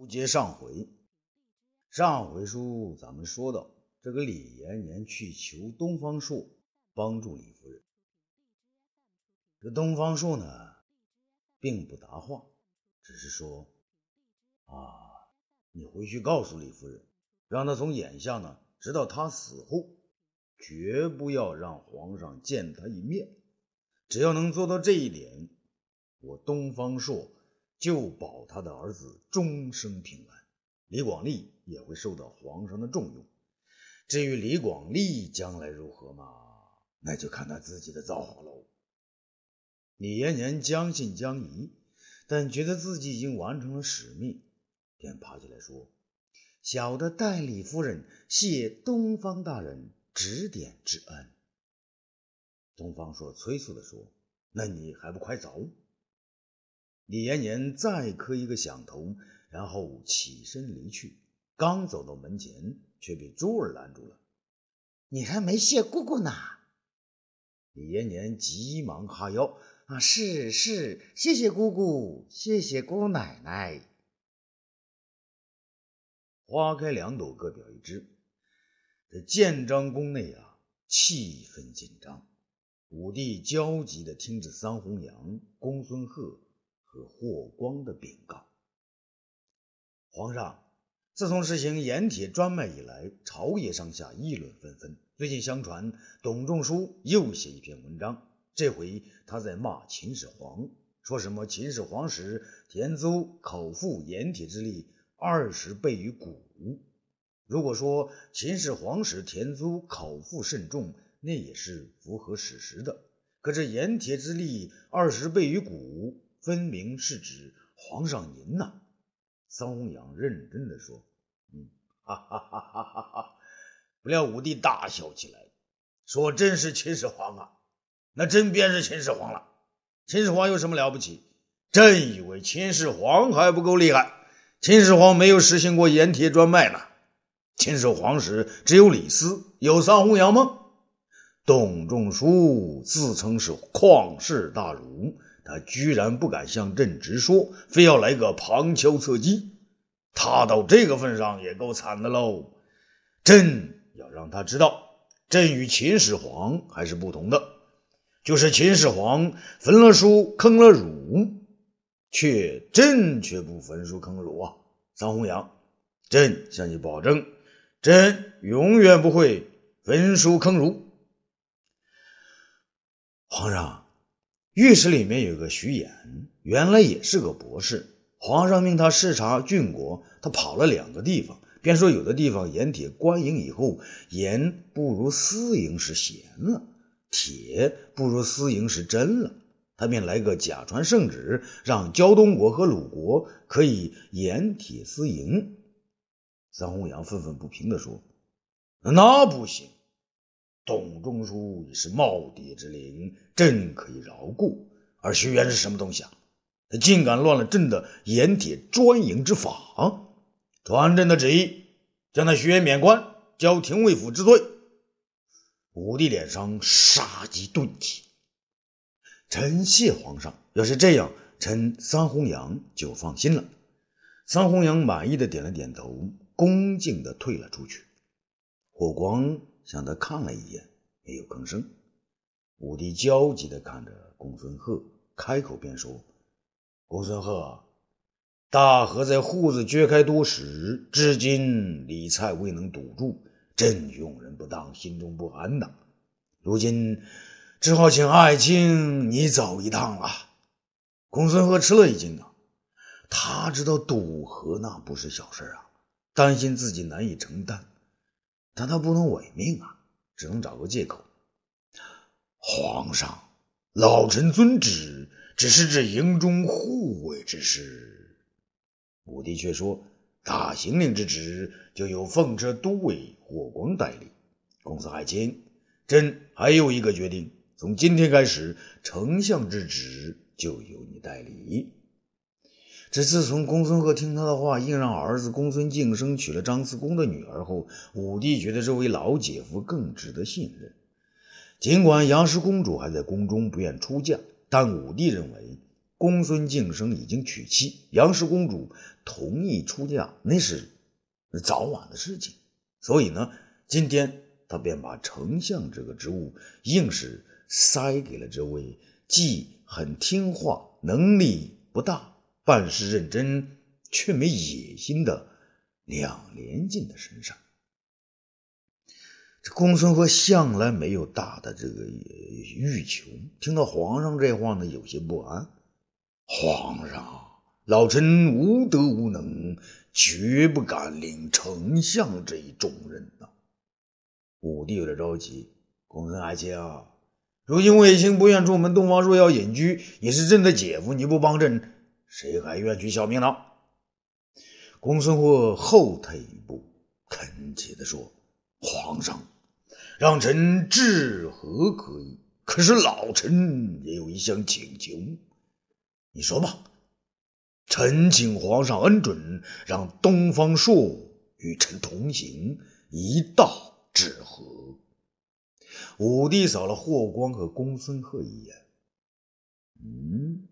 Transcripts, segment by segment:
不接上回，上回书咱们说到，这个李延年去求东方朔帮助李夫人。这东方朔呢，并不答话，只是说：“啊，你回去告诉李夫人，让她从眼下呢，直到她死后，绝不要让皇上见她一面。只要能做到这一点，我东方朔。”就保他的儿子终生平安，李广利也会受到皇上的重用。至于李广利将来如何嘛，那就看他自己的造化喽。李延年将信将疑，但觉得自己已经完成了使命，便爬起来说：“小的代李夫人谢东方大人指点之恩。”东方朔催促地说：“那你还不快走？”李延年再磕一个响头，然后起身离去。刚走到门前，却被珠儿拦住了：“你还没谢姑姑呢。”李延年急忙哈腰：“啊，是是，谢谢姑姑，谢谢姑奶奶。”花开两朵，各表一枝。这建章宫内啊，气氛紧张。武帝焦急地听着桑弘羊、公孙贺。和霍光的禀告。皇上，自从实行盐铁专卖以来，朝野上下议论纷纷。最近相传董仲舒又写一篇文章，这回他在骂秦始皇，说什么秦始皇时田租口腹盐铁之力二十倍于古。如果说秦始皇时田租口腹甚重，那也是符合史实的。可这盐铁之力二十倍于古。分明是指皇上您呐！桑弘羊认真的说：“嗯，哈哈哈哈哈哈！”不料武帝大笑起来，说：“真是秦始皇啊！那真便是秦始皇了。秦始皇有什么了不起？朕以为秦始皇还不够厉害。秦始皇没有实行过盐铁专卖呢。秦始皇时只有李斯，有桑弘羊吗？董仲舒自称是旷世大儒。”他居然不敢向朕直说，非要来个旁敲侧击。他到这个份上也够惨的喽。朕要让他知道，朕与秦始皇还是不同的。就是秦始皇焚了书坑了儒，却朕却不焚书坑儒啊！桑弘羊，朕向你保证，朕永远不会焚书坑儒。皇上。御史里面有个徐衍，原来也是个博士。皇上命他视察郡国，他跑了两个地方，便说有的地方盐铁官营以后，盐不如私营时咸了，铁不如私营时真了。他便来个假传圣旨，让胶东国和鲁国可以盐铁私营。桑弘羊愤愤不平地说：“那不行。”董仲舒已是耄耋之龄，朕可以饶过。而徐元是什么东西啊？他竟敢乱了朕的盐铁专营之法！传朕的旨意，将那徐元免官，交廷尉府治罪。武帝脸上杀机顿起。臣谢皇上。要是这样，臣桑弘羊就放心了。桑弘羊满意的点了点头，恭敬的退了出去。火光。向他看了一眼，没有吭声。武帝焦急地看着公孙贺，开口便说：“公孙贺，大河在户子掘开多时，至今李蔡未能堵住，朕用人不当，心中不安呐。如今只好请爱卿你走一趟了。”公孙贺吃了一惊啊，他知道堵河那不是小事啊，担心自己难以承担。但他不能违命啊，只能找个借口。皇上，老臣遵旨，只是这营中护卫之事。武帝却说：“大行令之职，就由奉车都尉霍光代理。公子爱卿，朕还有一个决定：从今天开始，丞相之职就由你代理。”这自从公孙贺听他的话，硬让儿子公孙敬生娶了张慈公的女儿后，武帝觉得这位老姐夫更值得信任。尽管杨氏公主还在宫中不愿出嫁，但武帝认为公孙敬生已经娶妻，杨氏公主同意出嫁，那是早晚的事情。所以呢，今天他便把丞相这个职务硬是塞给了这位既很听话、能力不大、办事认真却没野心的两连晋的身上。这公孙贺向来没有大的这个欲求，听到皇上这话呢，有些不安。皇上，老臣无德无能，绝不敢领丞相这一重任呐。武帝有点着急，公孙爱卿啊，如今卫青不愿出门，东方朔要隐居，你是朕的姐夫，你不帮朕，谁还愿去效命呢？公孙贺后退一步，恳切地说。皇上，让臣治和可以，可是老臣也有一项请求。你说吧。臣请皇上恩准，让东方朔与臣同行，一道治和。武帝扫了霍光和公孙贺一眼。嗯，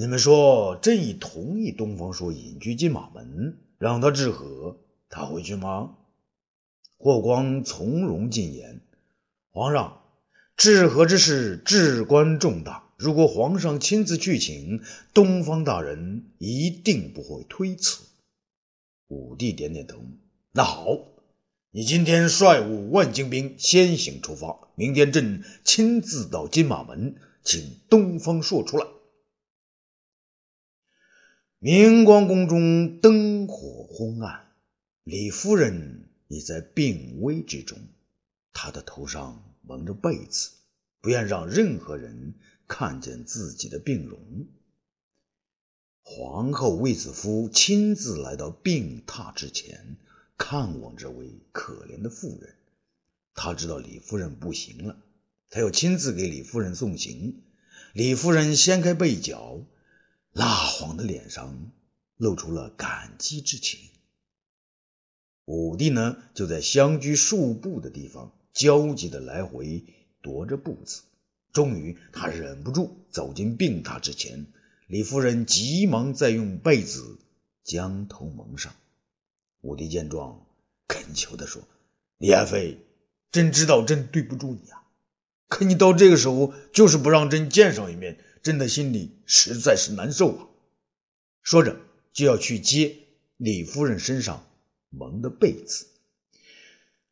你们说，朕已同意东方朔隐居金马门，让他治河，他会去吗？霍光从容进言：“皇上，治河之事至关重大，如果皇上亲自去请，东方大人一定不会推辞。”武帝点点头：“那好，你今天率五万精兵先行出发，明天朕亲自到金马门，请东方朔出来。”明光宫中灯火昏暗，李夫人。已在病危之中，她的头上蒙着被子，不愿让任何人看见自己的病容。皇后卫子夫亲自来到病榻之前，看望这位可怜的妇人。他知道李夫人不行了，他要亲自给李夫人送行。李夫人掀开被角，蜡黄的脸上露出了感激之情。武帝呢，就在相距数步的地方焦急的来回踱着步子。终于，他忍不住走进病榻之前。李夫人急忙再用被子将头蒙上。武帝见状，恳求的说：“李爱妃，朕知道朕对不住你啊，可你到这个时候就是不让朕见上一面，朕的心里实在是难受啊。”说着，就要去接李夫人身上。蒙的被子，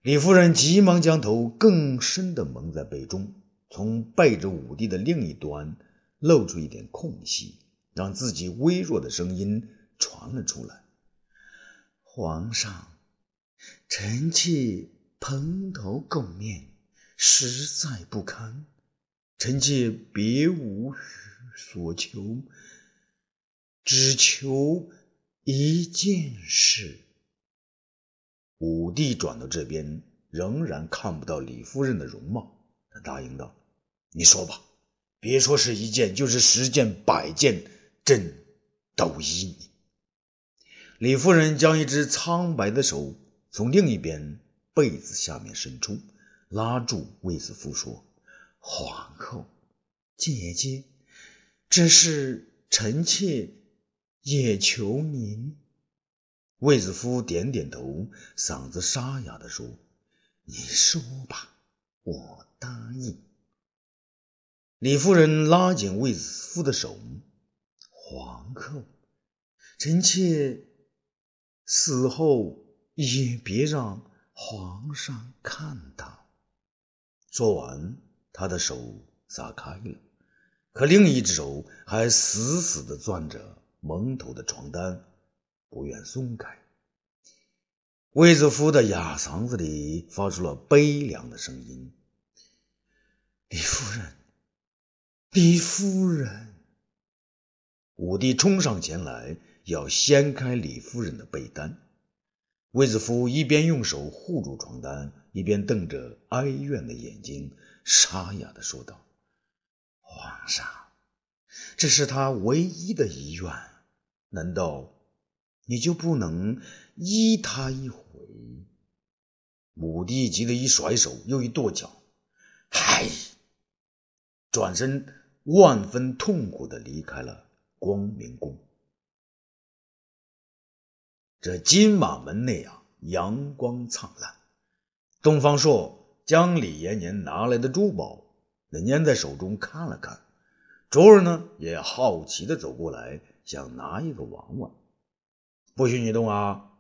李夫人急忙将头更深的蒙在被中，从背着武帝的另一端露出一点空隙，让自己微弱的声音传了出来：“皇上，臣妾蓬头垢面，实在不堪，臣妾别无所求，只求一件事。”武帝转到这边，仍然看不到李夫人的容貌。他答应道：“你说吧，别说是一件，就是十件、百件，朕都依你。”李夫人将一只苍白的手从另一边被子下面伸出，拉住卫子夫说：“皇后，姐姐，这是臣妾也求您。”卫子夫点点头，嗓子沙哑地说：“你说吧，我答应。”李夫人拉紧卫子夫的手：“皇后，臣妾死后也别让皇上看到。”说完，他的手撒开了，可另一只手还死死地攥着蒙头的床单。不愿松开，卫子夫的哑嗓子里发出了悲凉的声音：“李夫人，李夫人。”武帝冲上前来，要掀开李夫人的被单。卫子夫一边用手护住床单，一边瞪着哀怨的眼睛，沙哑的说道：“皇上，这是他唯一的遗愿，难道？”你就不能依他一回？武帝急得一甩手，又一跺脚，嗨！转身万分痛苦的离开了光明宫。这金马门内啊，阳光灿烂。东方朔将李延年拿来的珠宝那捏在手中看了看，卓儿呢也好奇的走过来，想拿一个玩玩。不许你动啊！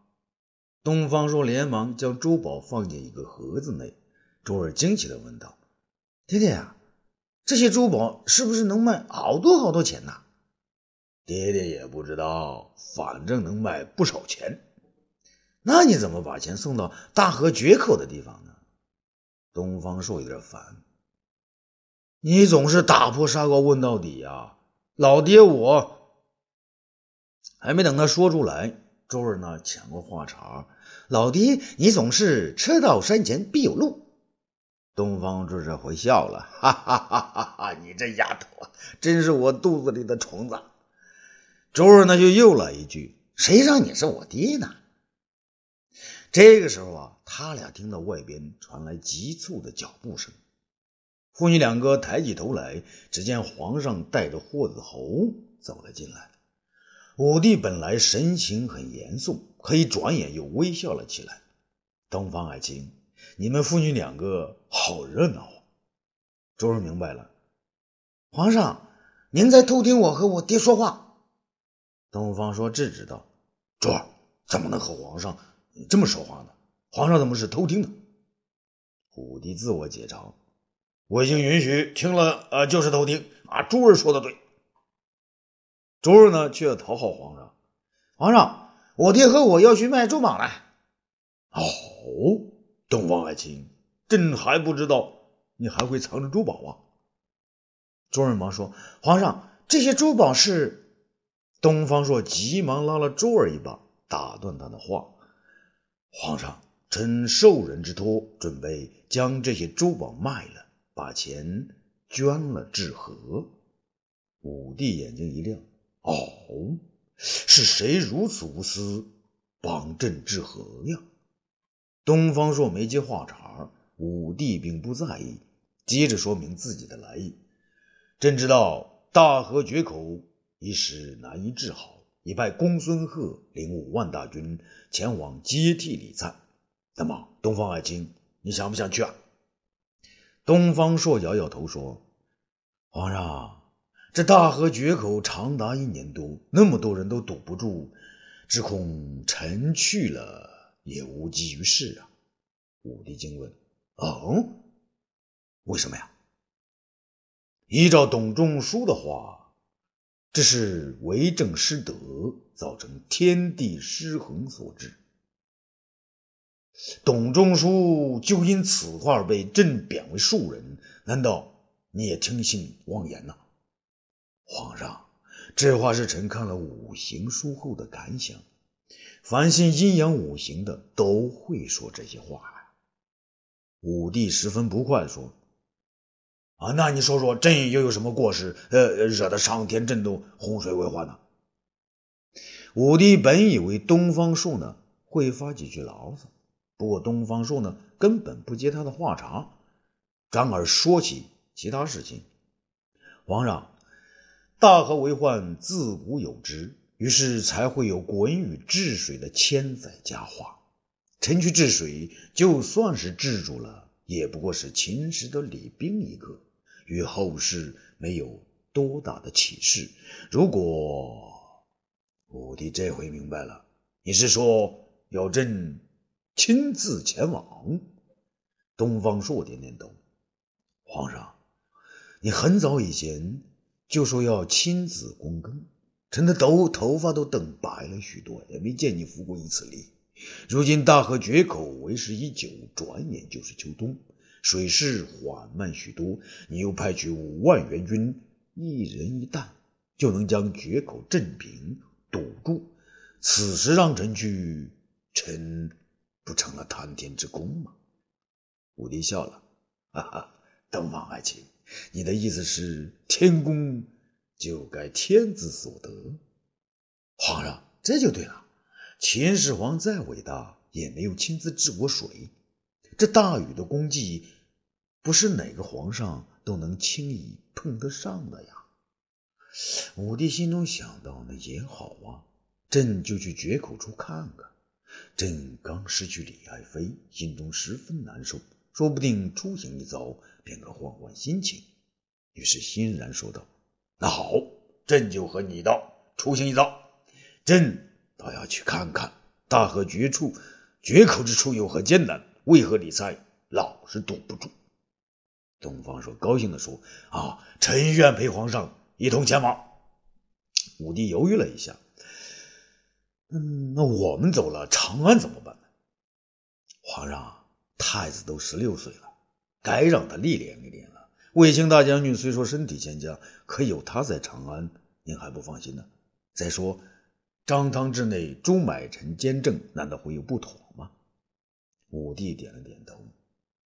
东方朔连忙将珠宝放进一个盒子内。卓儿惊奇的问道：“爹爹啊，这些珠宝是不是能卖好多好多钱呢？”爹爹也不知道，反正能卖不少钱。那你怎么把钱送到大河决口的地方呢？东方朔有点烦。你总是打破砂锅问到底呀，老爹我还没等他说出来，周儿呢抢过话茬：“老爹，你总是车到山前必有路。”东方朔这回笑了：“哈哈哈哈哈！你这丫头啊，真是我肚子里的虫子。”周儿呢就又来一句：“谁让你是我爹呢？”这个时候啊，他俩听到外边传来急促的脚步声，父女两个抬起头来，只见皇上带着霍子侯走了进来。武帝本来神情很严肃，可一转眼又微笑了起来。东方爱卿，你们父女两个好热闹啊。周儿明白了，皇上，您在偷听我和我爹说话。东方说：“制止道，周儿怎么能和皇上这么说话呢？皇上怎么是偷听呢？”武帝自我解嘲：“我已经允许听了，呃，就是偷听啊。”珠儿说的对。珠儿呢，却要讨好皇上。皇上，我爹和我要去卖珠宝了。哦，东方爱卿，朕还不知道你还会藏着珠宝啊。周儿忙说：“皇上，这些珠宝是……”东方朔急忙拉了珠儿一把，打断他的话：“皇上，臣受人之托，准备将这些珠宝卖了，把钱捐了治河。”武帝眼睛一亮：“哦，是谁如此无私，帮朕治河呀？”东方朔没接话茬，武帝并不在意，接着说明自己的来意：“朕知道大河决口。”一时难以治好，已派公孙贺领五万大军前往接替李灿。那么，东方爱卿，你想不想去啊？东方朔摇摇头说：“皇上，这大河决口长达一年多，那么多人都堵不住，只恐臣去了也无济于事啊。”武帝惊问：“哦，为什么呀？依照董仲舒的话。”这是为政失德，造成天地失衡所致。董仲舒就因此话被朕贬为庶人，难道你也听信妄言呐？皇上，这话是臣看了五行书后的感想。凡信阴阳五行的都会说这些话呀。武帝十分不快说。啊，那你说说，朕又有什么过失？呃，惹得上天震动，洪水为患呢？武帝本以为东方朔呢会发几句牢骚，不过东方朔呢根本不接他的话茬，转而说起其他事情。皇上，大河为患自古有之，于是才会有鲧禹治水的千载佳话。臣去治水，就算是治住了，也不过是秦时的李冰一个。与后世没有多大的启示。如果武帝这回明白了，你是说要朕亲自前往？东方朔点点头。皇上，你很早以前就说要亲自躬耕，臣的头头发都等白了许多，也没见你服过一次礼。如今大河决口为时已久，转眼就是秋冬。水势缓慢许多，你又派去五万援军，一人一弹，就能将决口镇平堵住。此时让臣去，臣不成了贪天之功吗？武帝笑了，哈哈，东方爱卿，你的意思是天功就该天子所得？皇上，这就对了。秦始皇再伟大，也没有亲自治过水。这大禹的功绩。不是哪个皇上都能轻易碰得上的呀。武帝心中想到：那也好啊，朕就去决口处看看。朕刚失去李爱妃，心中十分难受，说不定出行一遭，便可换换心情。于是欣然说道：“那好，朕就和你到，出行一遭。朕倒要去看看大河绝处，绝口之处有何艰难？为何李才老是堵不住？”东方朔高兴地说：“啊，臣愿陪皇上一同前往。”武帝犹豫了一下。嗯，那我们走了，长安怎么办呢？皇上，太子都十六岁了，该让他历练历练了。卫青大将军虽说身体欠佳，可有他在长安，您还不放心呢？再说，张汤之内，朱买臣兼政，难道会有不妥吗？武帝点了点头，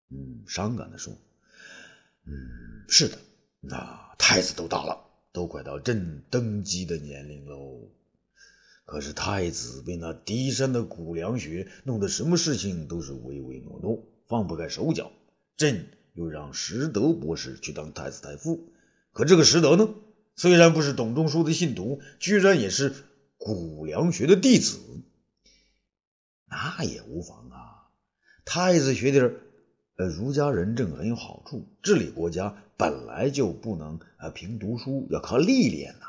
嗯，伤感的说：“嗯，是的，那太子都大了，都快到朕登基的年龄喽。”可是太子被那低山的古凉穴弄得什么事情都是唯唯诺诺，放不开手脚。朕又让石德博士去当太子太傅，可这个石德呢，虽然不是董仲舒的信徒，居然也是古凉学的弟子。那也无妨啊，太子学点呃儒家仁政很有好处。治理国家本来就不能啊凭读书，要靠历练呐。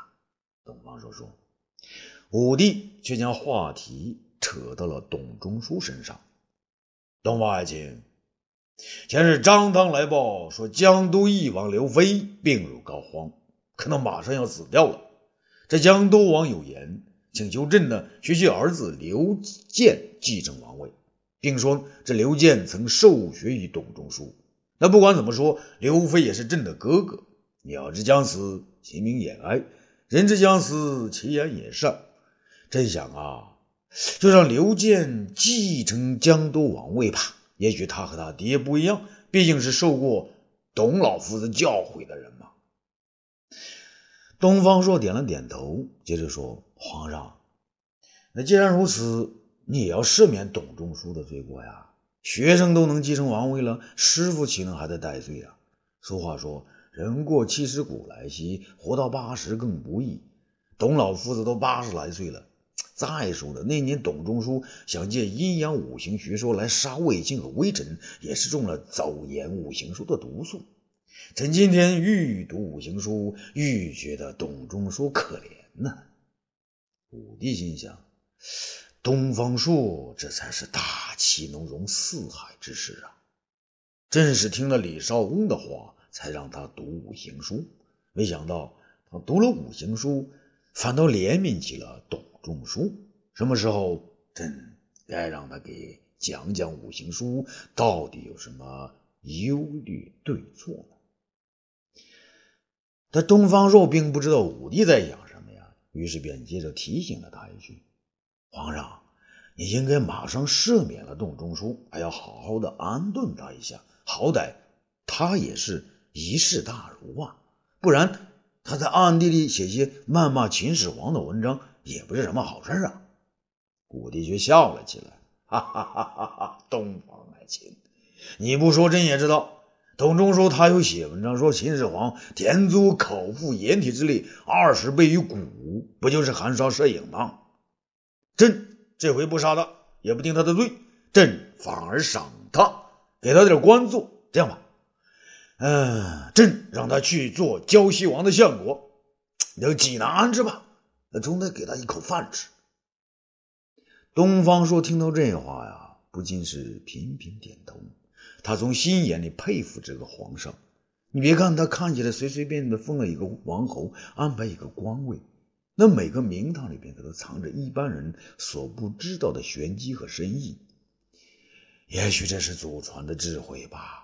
东方说说。武帝却将话题扯到了董仲舒身上。东方爱卿，前日张汤来报说，江都义王刘飞病入膏肓，可能马上要死掉了。这江都王有言，请求朕呢学习儿子刘建继承王位，并说这刘建曾受学于董仲舒。那不管怎么说，刘飞也是朕的哥哥。鸟之将死，其鸣也哀；人之将死，其言也善。朕想啊，就让刘建继承江都王位吧。也许他和他爹不一样，毕竟是受过董老夫子教诲的人嘛。东方朔点了点头，接着说：“皇上，那既然如此，你也要赦免董仲舒的罪过呀。学生都能继承王位了，师傅岂能还在戴罪啊？俗话说，人过七十古来稀，活到八十更不易。董老夫子都八十来岁了。”再说了，那年董仲舒想借阴阳五行学说来杀卫青和微臣，也是中了走言五行书的毒素。臣今天愈读五行书，愈觉得董仲舒可怜呢。武帝心想：东方朔这才是大气能容四海之士啊！正是听了李少公的话，才让他读五行书。没想到他读了五行书，反倒怜悯起了董。仲舒什么时候？朕该让他给讲讲五行书到底有什么优劣对错呢？但东方朔并不知道武帝在想什么呀，于是便接着提醒了他一句：“皇上，你应该马上赦免了董仲舒，还要好好的安顿他一下，好歹他也是一世大儒啊，不然他在暗地里写些谩骂秦始皇的文章。”也不是什么好事啊！武帝却笑了起来，哈哈哈哈哈！东方爱卿，你不说朕也知道。董仲舒他有写文章说秦始皇田租口腹掩体之力二十倍于古，不就是含沙射影吗？朕这回不杀他，也不定他的罪，朕反而赏他，给他点官做。这样吧，嗯，朕让他去做胶西王的相国，留济南安置吧。那总得给他一口饭吃。东方朔听到这话呀，不禁是频频点头。他从心眼里佩服这个皇上。你别看他看起来随随便便的封了一个王侯，安排一个官位，那每个名堂里边可都藏着一般人所不知道的玄机和深意。也许这是祖传的智慧吧。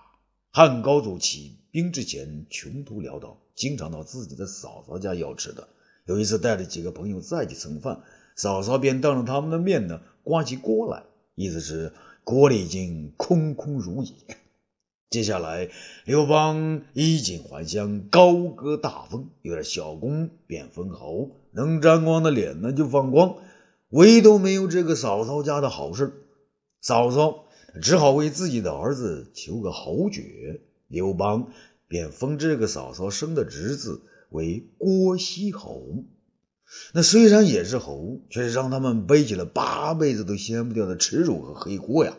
汉高祖起兵之前穷途潦倒，经常到自己的嫂嫂家要吃的。有一次带着几个朋友再去蹭饭，嫂嫂便当着他们的面呢刮起锅来，意思是锅里已经空空如也。接下来，刘邦衣锦还乡，高歌大风，有点小功便封侯，能沾光的脸呢就放光，唯独没有这个嫂嫂家的好事。嫂嫂只好为自己的儿子求个侯爵。刘邦便封这个嫂嫂生的侄子为郭西侯。那虽然也是侯，却是让他们背起了八辈子都掀不掉的耻辱和黑锅呀。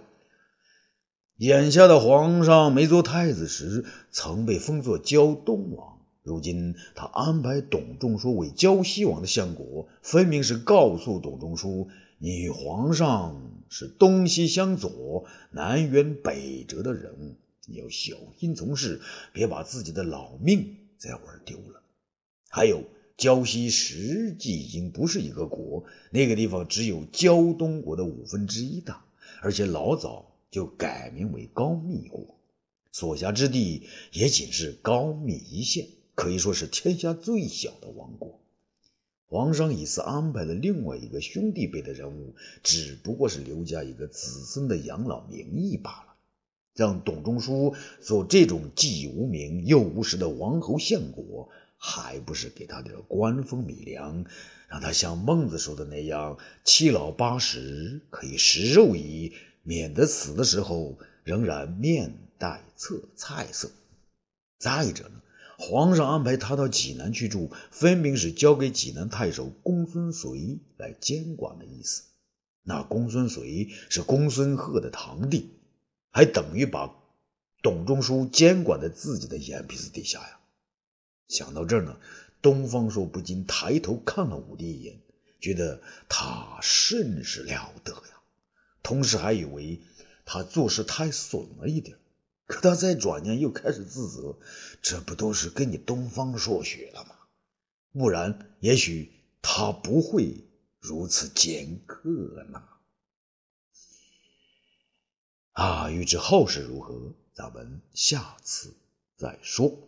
眼下的皇上没做太子时，曾被封作胶东王。如今他安排董仲舒为胶西王的相国，分明是告诉董仲舒：你与皇上是东西相左、南辕北辙的人物，你要小心从事，别把自己的老命再玩丢了。还有，胶西实际已经不是一个国，那个地方只有胶东国的五分之一大，而且老早。就改名为高密国，所辖之地也仅是高密一县，可以说是天下最小的王国。皇上以此安排了另外一个兄弟辈的人物，只不过是刘家一个子孙的养老名义罢了。让董仲舒做这种既无名又无实的王侯相国，还不是给他点官封米粮，让他像孟子说的那样，七老八十可以食肉矣。免得死的时候仍然面带侧菜色。再者呢，皇上安排他到济南去住，分明是交给济南太守公孙绥来监管的意思。那公孙绥是公孙贺的堂弟，还等于把董仲舒监管在自己的眼皮子底下呀。想到这儿呢，东方朔不禁抬头看了武帝一眼，觉得他甚是了得呀。同时还以为他做事太损了一点，可他再转念又开始自责，这不都是跟你东方朔学的吗？不然也许他不会如此尖刻呢。啊，欲知后事如何，咱们下次再说。